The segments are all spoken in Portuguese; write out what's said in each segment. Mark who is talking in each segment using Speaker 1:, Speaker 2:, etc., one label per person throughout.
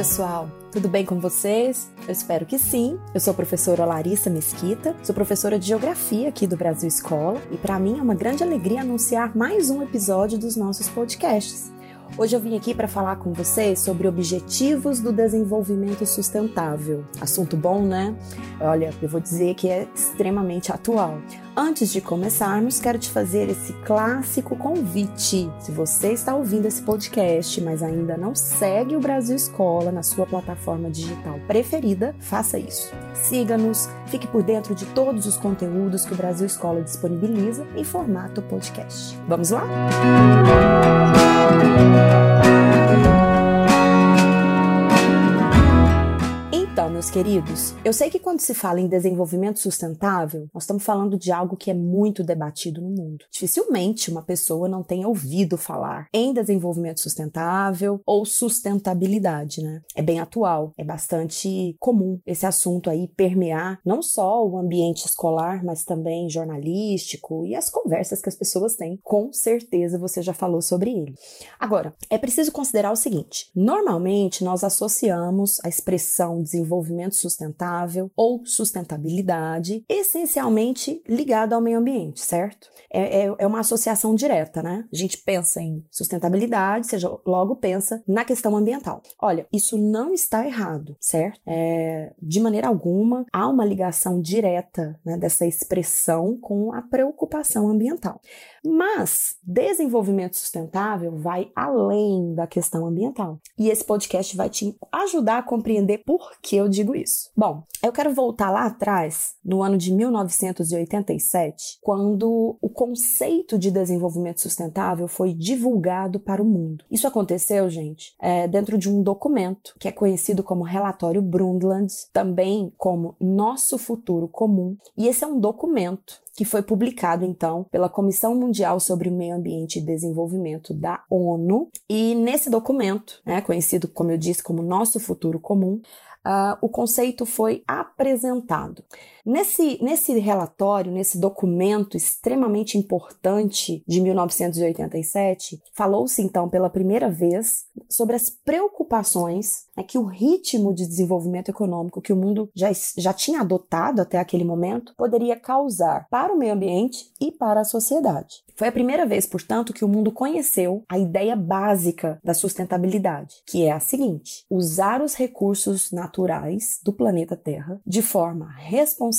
Speaker 1: pessoal! Tudo bem com vocês? Eu espero que sim. Eu sou a professora Larissa Mesquita, sou professora de Geografia aqui do Brasil Escola e para mim é uma grande alegria anunciar mais um episódio dos nossos podcasts. Hoje eu vim aqui para falar com vocês sobre objetivos do desenvolvimento sustentável. Assunto bom, né? Olha, eu vou dizer que é extremamente atual. Antes de começarmos, quero te fazer esse clássico convite. Se você está ouvindo esse podcast, mas ainda não segue o Brasil Escola na sua plataforma digital preferida, faça isso. Siga-nos, fique por dentro de todos os conteúdos que o Brasil Escola disponibiliza em formato podcast. Vamos lá? meus queridos, eu sei que quando se fala em desenvolvimento sustentável, nós estamos falando de algo que é muito debatido no mundo. Dificilmente uma pessoa não tem ouvido falar em desenvolvimento sustentável ou sustentabilidade, né? É bem atual, é bastante comum esse assunto aí permear não só o ambiente escolar, mas também jornalístico e as conversas que as pessoas têm. Com certeza você já falou sobre ele. Agora, é preciso considerar o seguinte: normalmente nós associamos a expressão desenvolvimento desenvolvimento sustentável ou sustentabilidade, essencialmente ligado ao meio ambiente, certo? É, é, é, uma associação direta, né? A gente pensa em sustentabilidade, seja, logo pensa na questão ambiental. Olha, isso não está errado, certo? É, de maneira alguma, há uma ligação direta né, dessa expressão com a preocupação ambiental. Mas desenvolvimento sustentável vai além da questão ambiental. E esse podcast vai te ajudar a compreender por que eu digo isso. Bom, eu quero voltar lá atrás, no ano de 1987, quando o conceito de desenvolvimento sustentável foi divulgado para o mundo. Isso aconteceu, gente, é, dentro de um documento que é conhecido como Relatório Brundtland, também como Nosso Futuro Comum. E esse é um documento que foi publicado então pela Comissão Mundial sobre Meio Ambiente e Desenvolvimento da ONU. E nesse documento, né, conhecido como eu disse como Nosso Futuro Comum, uh, o conceito foi apresentado. Nesse, nesse relatório, nesse documento extremamente importante de 1987, falou-se então pela primeira vez sobre as preocupações né, que o ritmo de desenvolvimento econômico que o mundo já, já tinha adotado até aquele momento poderia causar para o meio ambiente e para a sociedade. Foi a primeira vez, portanto, que o mundo conheceu a ideia básica da sustentabilidade, que é a seguinte: usar os recursos naturais do planeta Terra de forma responsável,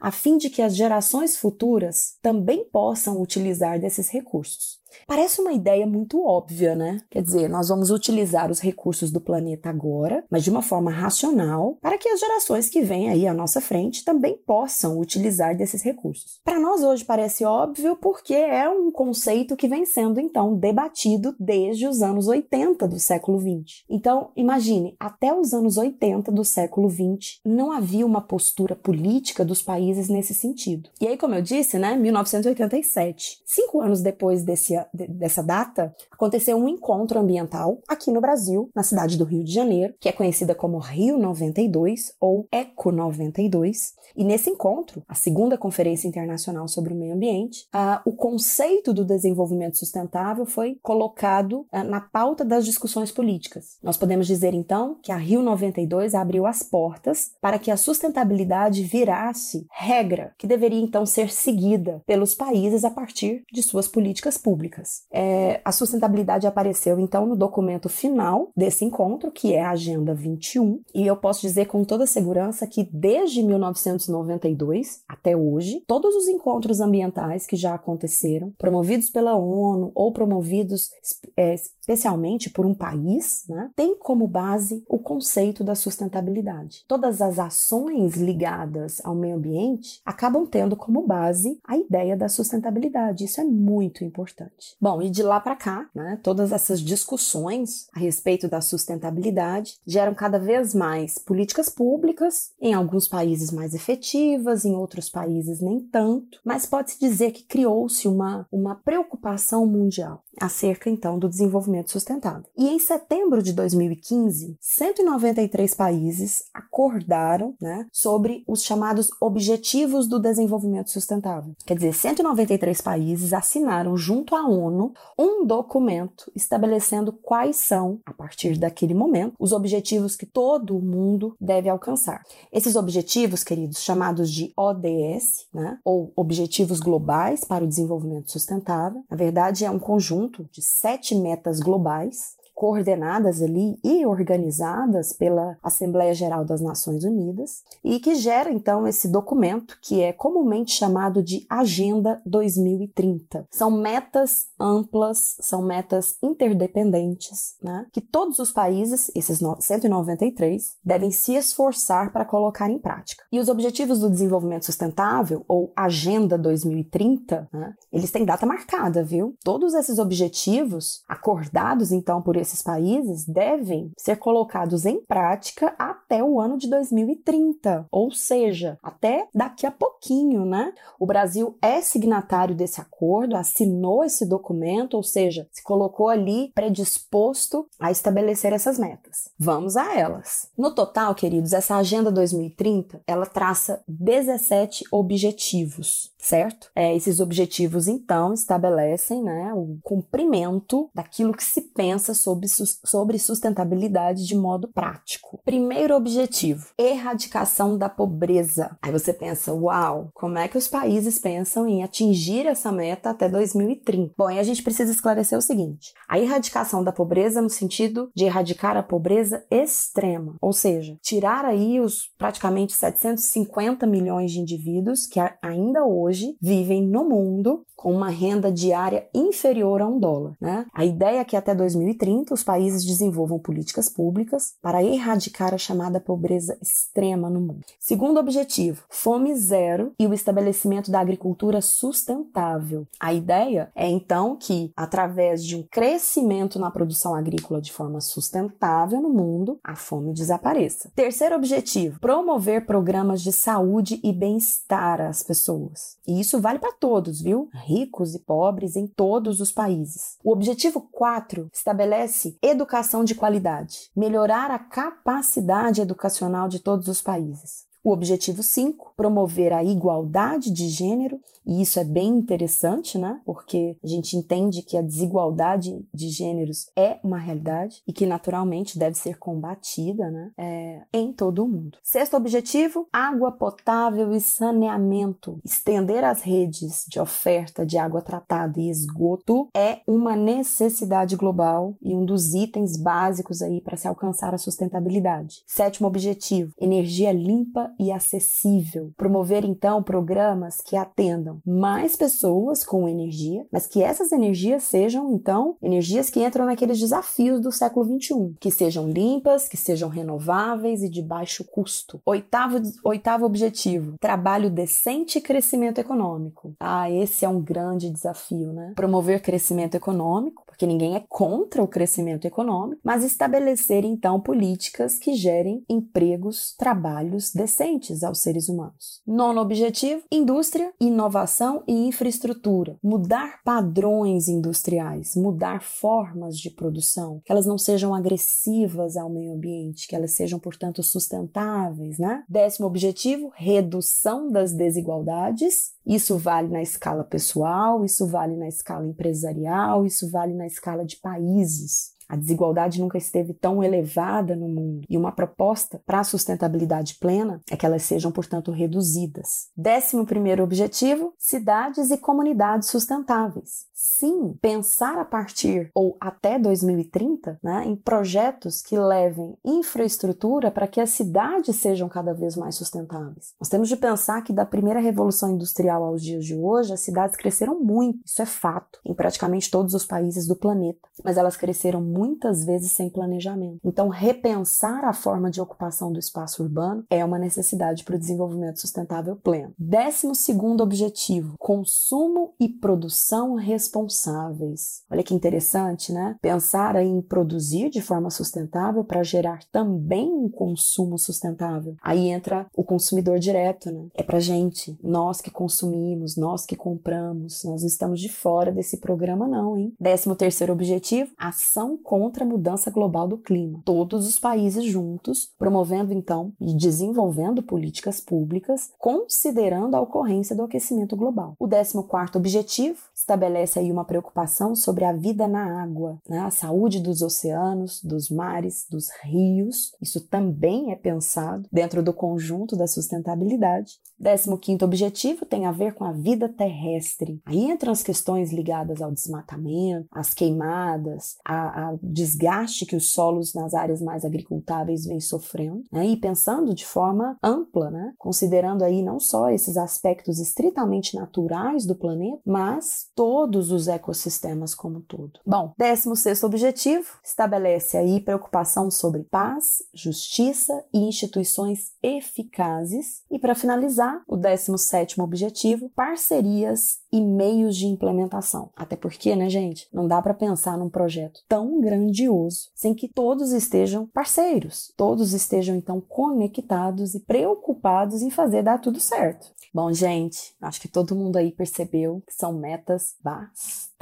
Speaker 1: a fim de que as gerações futuras também possam utilizar desses recursos. Parece uma ideia muito óbvia, né? Quer dizer, nós vamos utilizar os recursos do planeta agora, mas de uma forma racional, para que as gerações que vêm aí à nossa frente também possam utilizar desses recursos. Para nós hoje parece óbvio porque é um conceito que vem sendo então debatido desde os anos 80 do século 20. Então, imagine, até os anos 80 do século 20 não havia uma postura política dos países nesse sentido. E aí, como eu disse, né, 1987, cinco anos depois desse dessa data, aconteceu um encontro ambiental aqui no Brasil, na cidade do Rio de Janeiro, que é conhecida como Rio 92 ou Eco 92. E nesse encontro, a segunda Conferência Internacional sobre o Meio Ambiente, o conceito do desenvolvimento sustentável foi colocado na pauta das discussões políticas. Nós podemos dizer então que a Rio 92 abriu as portas para que a sustentabilidade virasse regra que deveria então ser seguida pelos países a partir de suas políticas públicas públicas. É, a sustentabilidade apareceu então no documento final desse encontro, que é a Agenda 21, e eu posso dizer com toda segurança que desde 1992 até hoje, todos os encontros ambientais que já aconteceram, promovidos pela ONU ou promovidos é, especialmente por um país, né, tem como base o conceito da sustentabilidade. Todas as ações ligadas ao meio ambiente acabam tendo como base a ideia da sustentabilidade. Isso é muito importante. Bom, e de lá para cá, né, todas essas discussões a respeito da sustentabilidade geram cada vez mais políticas públicas, em alguns países mais efetivas, em outros países nem tanto, mas pode-se dizer que criou-se uma, uma preocupação mundial. Acerca então do desenvolvimento sustentável. E em setembro de 2015, 193 países acordaram né, sobre os chamados Objetivos do Desenvolvimento Sustentável. Quer dizer, 193 países assinaram junto à ONU um documento estabelecendo quais são, a partir daquele momento, os objetivos que todo mundo deve alcançar. Esses objetivos, queridos, chamados de ODS, né, ou Objetivos Globais para o Desenvolvimento Sustentável, na verdade é um conjunto de sete metas globais coordenadas ali e organizadas pela Assembleia Geral das Nações Unidas e que gera então esse documento que é comumente chamado de Agenda 2030. São metas amplas, são metas interdependentes, né, que todos os países, esses 193, devem se esforçar para colocar em prática. E os Objetivos do Desenvolvimento Sustentável, ou Agenda 2030, né, eles têm data marcada, viu? Todos esses objetivos, acordados então por esses países devem ser colocados em prática até o ano de 2030, ou seja, até daqui a pouquinho, né? O Brasil é signatário desse acordo, assinou esse documento, ou seja, se colocou ali predisposto a estabelecer essas metas. Vamos a elas. No total, queridos, essa agenda 2030, ela traça 17 objetivos, certo? É, esses objetivos então estabelecem, né, o cumprimento daquilo que se pensa sobre sobre, sustentabilidade de modo prático. Primeiro objetivo: erradicação da pobreza. Aí você pensa, uau, como é que os países pensam em atingir essa meta até 2030? Bom, aí a gente precisa esclarecer o seguinte: a erradicação da pobreza no sentido de erradicar a pobreza extrema, ou seja, tirar aí os praticamente 750 milhões de indivíduos que ainda hoje vivem no mundo com uma renda diária inferior a um dólar. Né? A ideia é que até 2030 os países desenvolvam políticas públicas para erradicar a chamada pobreza extrema no mundo. Segundo objetivo, fome zero e o estabelecimento da agricultura sustentável. A ideia é então que, através de um crescimento na produção agrícola de forma sustentável no mundo, a fome desapareça. Terceiro objetivo, promover programas de saúde e bem-estar às pessoas. E isso vale para todos, viu? ricos e pobres em todos os países. O objetivo 4 estabelece educação de qualidade, melhorar a capacidade educacional de todos os países. O objetivo 5, promover a igualdade de gênero, e isso é bem interessante, né? Porque a gente entende que a desigualdade de gêneros é uma realidade e que naturalmente deve ser combatida, né? É, em todo o mundo. Sexto objetivo, água potável e saneamento. Estender as redes de oferta de água tratada e esgoto é uma necessidade global e um dos itens básicos aí para se alcançar a sustentabilidade. Sétimo objetivo, energia limpa e acessível. Promover então programas que atendam mais pessoas com energia, mas que essas energias sejam então energias que entram naqueles desafios do século 21, que sejam limpas, que sejam renováveis e de baixo custo. Oitavo, oitavo objetivo: trabalho decente e crescimento econômico. Ah, esse é um grande desafio, né? Promover crescimento econômico porque ninguém é contra o crescimento econômico, mas estabelecer então políticas que gerem empregos, trabalhos decentes aos seres humanos. Nono objetivo: indústria, inovação e infraestrutura. Mudar padrões industriais, mudar formas de produção, que elas não sejam agressivas ao meio ambiente, que elas sejam, portanto, sustentáveis, né? Décimo objetivo: redução das desigualdades isso vale na escala pessoal, isso vale na escala empresarial, isso vale na escala de países. A desigualdade nunca esteve tão elevada no mundo e uma proposta para a sustentabilidade plena é que elas sejam, portanto, reduzidas. Décimo primeiro objetivo: cidades e comunidades sustentáveis. Sim, pensar a partir ou até 2030 né, em projetos que levem infraestrutura para que as cidades sejam cada vez mais sustentáveis. Nós temos de pensar que da primeira revolução industrial aos dias de hoje, as cidades cresceram muito, isso é fato, em praticamente todos os países do planeta, mas elas cresceram muitas vezes sem planejamento. Então, repensar a forma de ocupação do espaço urbano é uma necessidade para o desenvolvimento sustentável pleno. Décimo segundo objetivo: consumo e produção responsáveis. Olha que interessante, né? Pensar em produzir de forma sustentável para gerar também um consumo sustentável. Aí entra o consumidor direto, né? É para gente, nós que consumimos, nós que compramos, nós não estamos de fora desse programa não, hein? Décimo terceiro objetivo: ação contra a mudança global do clima. Todos os países juntos, promovendo então e desenvolvendo políticas públicas, considerando a ocorrência do aquecimento global. O décimo quarto objetivo estabelece aí uma preocupação sobre a vida na água, né? a saúde dos oceanos, dos mares, dos rios. Isso também é pensado dentro do conjunto da sustentabilidade. Décimo quinto objetivo tem a ver com a vida terrestre. Aí entram as questões ligadas ao desmatamento, às queimadas, ao desgaste que os solos nas áreas mais agricultáveis vêm sofrendo, né? e pensando de forma ampla, né? considerando aí não só esses aspectos estritamente naturais do planeta, mas todos os ecossistemas como um todo. Bom, décimo sexto objetivo estabelece aí preocupação sobre paz, justiça e instituições eficazes. E para finalizar, o décimo sétimo objetivo, parcerias e meios de implementação. Até porque, né, gente, não dá para pensar num projeto tão grandioso sem que todos estejam parceiros, todos estejam então conectados e preocupados em fazer dar tudo certo. Bom, gente, acho que todo mundo aí percebeu que são metas bastante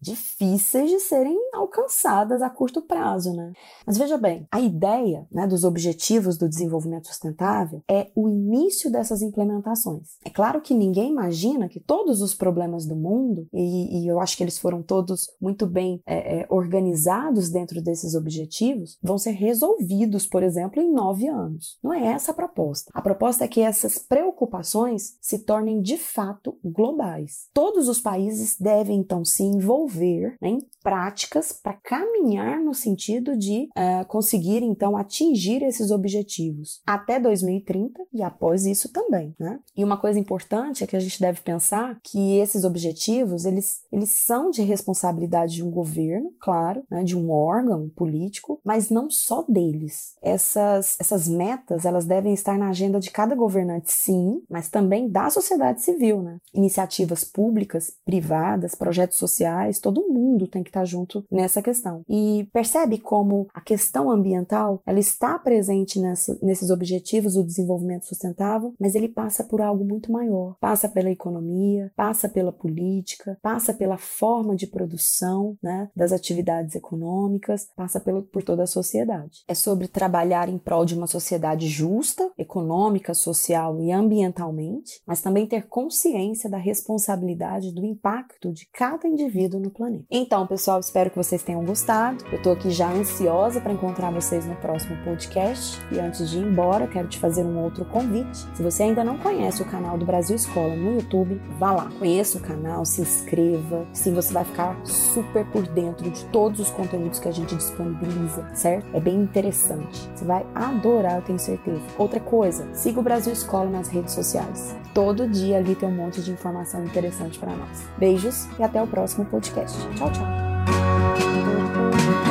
Speaker 1: difíceis de serem alcançadas a curto prazo, né? Mas veja bem, a ideia né, dos objetivos do desenvolvimento sustentável é o início dessas implementações. É claro que ninguém imagina que todos os problemas do mundo, e, e eu acho que eles foram todos muito bem é, é, organizados dentro desses objetivos, vão ser resolvidos, por exemplo, em nove anos. Não é essa a proposta. A proposta é que essas preocupações se tornem de fato globais. Todos os países devem então se envolver né, práticas para caminhar no sentido de uh, conseguir então atingir esses objetivos até 2030 e após isso também, né? E uma coisa importante é que a gente deve pensar que esses objetivos eles, eles são de responsabilidade de um governo, claro, né, de um órgão político, mas não só deles. Essas, essas metas elas devem estar na agenda de cada governante, sim, mas também da sociedade civil, né? Iniciativas públicas, privadas, projetos sociais, todo mundo tem que estar junto nessa questão. E percebe como a questão ambiental ela está presente nessa, nesses objetivos do desenvolvimento sustentável, mas ele passa por algo muito maior. Passa pela economia, passa pela política, passa pela forma de produção né, das atividades econômicas, passa pelo, por toda a sociedade. É sobre trabalhar em prol de uma sociedade justa, econômica, social e ambientalmente, mas também ter consciência da responsabilidade do impacto de cada indivíduo no planeta. Então, pessoal, espero que vocês tenham gostado. Eu tô aqui já ansiosa para encontrar vocês no próximo podcast. E antes de ir embora, quero te fazer um outro convite. Se você ainda não conhece o canal do Brasil Escola no YouTube, vá lá, conheça o canal, se inscreva. Sim, você vai ficar super por dentro de todos os conteúdos que a gente disponibiliza, certo? É bem interessante. Você vai adorar, eu tenho certeza. Outra coisa, siga o Brasil Escola nas redes sociais. Todo dia ali tem um monte de informação interessante para nós. Beijos e até o próximo podcast. Tchau, tchau. Thank you.